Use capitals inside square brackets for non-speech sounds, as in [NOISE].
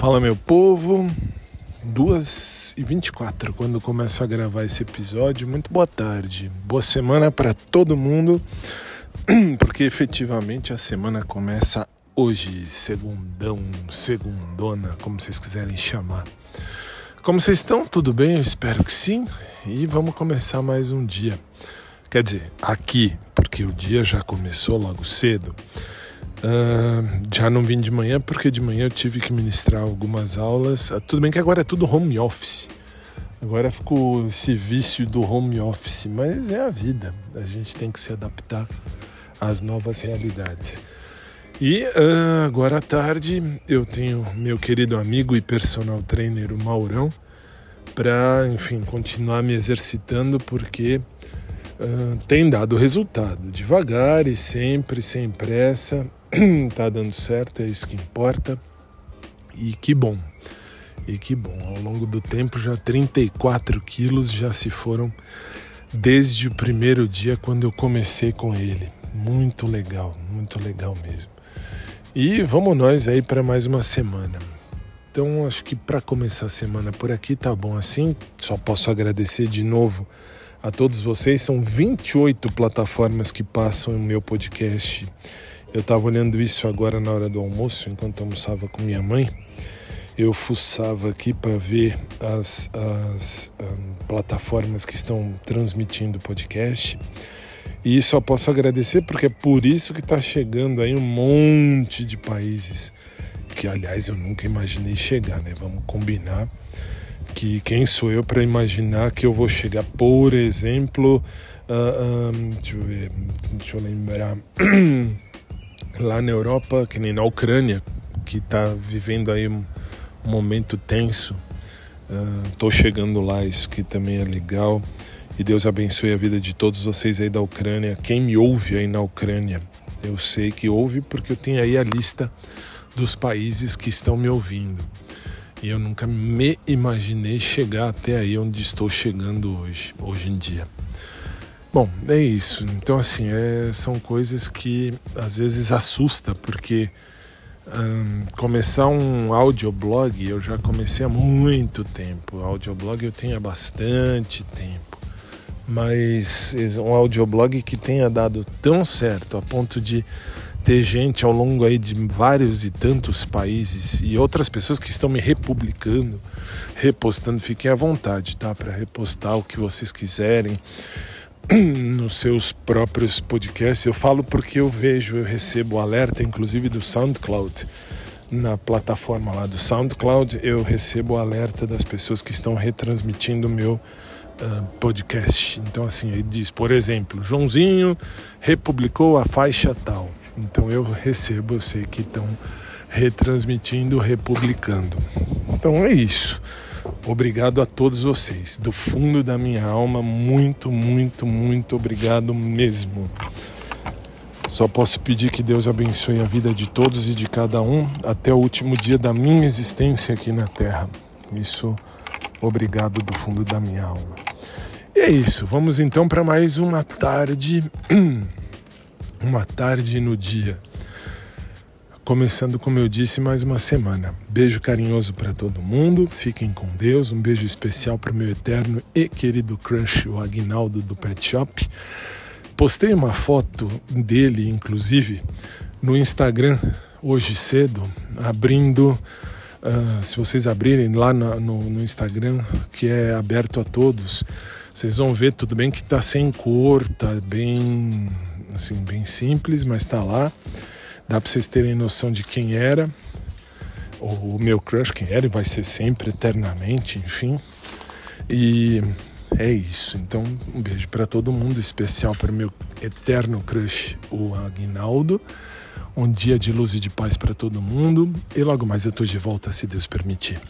Fala meu povo, 2 e 24 quando começo a gravar esse episódio. Muito boa tarde, boa semana para todo mundo, [CLEARS THROAT] porque efetivamente a semana começa hoje, segundão, segundona, como vocês quiserem chamar. Como vocês estão? Tudo bem? Eu espero que sim. E vamos começar mais um dia. Quer dizer, aqui, porque o dia já começou logo cedo. Uh, já não vim de manhã porque de manhã eu tive que ministrar algumas aulas. Uh, tudo bem que agora é tudo home office. Agora ficou esse vício do home office, mas é a vida. A gente tem que se adaptar às novas realidades. E uh, agora à tarde eu tenho meu querido amigo e personal trainer, o Maurão, para, enfim, continuar me exercitando porque tem dado resultado, devagar e sempre, sem pressa [CLEARS THROAT] tá dando certo, é isso que importa. E que bom. E que bom. Ao longo do tempo, já 34 quilos já se foram desde o primeiro dia quando eu comecei com ele. Muito legal, muito legal mesmo. E vamos nós aí para mais uma semana. Então, acho que para começar a semana por aqui tá bom assim. Só posso agradecer de novo a todos vocês. São 28 plataformas que passam o meu podcast eu estava olhando isso agora na hora do almoço, enquanto almoçava com minha mãe. Eu fuçava aqui para ver as, as um, plataformas que estão transmitindo o podcast. E só posso agradecer porque é por isso que está chegando aí um monte de países que, aliás, eu nunca imaginei chegar, né? Vamos combinar que quem sou eu para imaginar que eu vou chegar, por exemplo, uh, ah, um, deixa eu ver, deixa eu lembrar. [CLEARS THROAT] lá na Europa, que nem na Ucrânia, que está vivendo aí um, momento tenso. Estou uh, chegando lá, isso que também é legal. E Deus abençoe a vida de todos vocês aí da Ucrânia. Quem me ouve aí na Ucrânia, eu sei que ouve porque eu tenho aí a lista dos países que estão me ouvindo. E eu nunca me imaginei chegar até aí onde estou chegando hoje, hoje em dia. Bom, é isso. Então, assim, é, são coisas que às vezes assusta, porque um, começar um audioblog eu já comecei há muito tempo. Audioblog eu tenho há bastante tempo. Mas um audioblog que tenha dado tão certo a ponto de ter gente ao longo aí de vários e tantos países e outras pessoas que estão me republicando, repostando, fiquem à vontade, tá? Para repostar o que vocês quiserem [CLEARS THROAT] nos seus próprios podcasts. Eu falo porque eu vejo, eu recebo alerta, inclusive do SoundCloud. Na plataforma lá do SoundCloud, eu recebo alerta das pessoas que estão retransmitindo o meu uh, podcast. Então, assim, ele diz, por exemplo, Joãozinho republicou a faixa tal. Então, eu recebo, eu sei que estão retransmitindo, republicando. Então, é isso. Obrigado a todos vocês, do fundo da minha alma, muito, muito, muito obrigado mesmo. Só posso pedir que Deus abençoe a vida de todos e de cada um até o último dia da minha existência aqui na Terra. Isso, obrigado do fundo da minha alma. E é isso, vamos então para mais uma tarde, [CLEARS THROAT] uma tarde no dia Começando, como eu disse, mais uma semana. Beijo carinhoso para todo mundo, fiquem com Deus. Um beijo especial para o meu eterno e querido crush, o Agnaldo do Pet Shop. Postei uma foto dele, inclusive, no Instagram hoje cedo, abrindo. Uh, se vocês abrirem lá no, no, Instagram, que é aberto a todos, vocês vão ver tudo bem que está sem cor, tá bem assim bem simples, mas está lá. Dá para vocês terem noção de quem era, o meu crush, quem era e vai ser sempre, eternamente, enfim. E é isso. Então, um beijo para todo mundo, especial para meu eterno crush, o Aguinaldo. Um dia de luz e de paz para todo mundo. E logo mais eu estou de volta, se Deus permitir.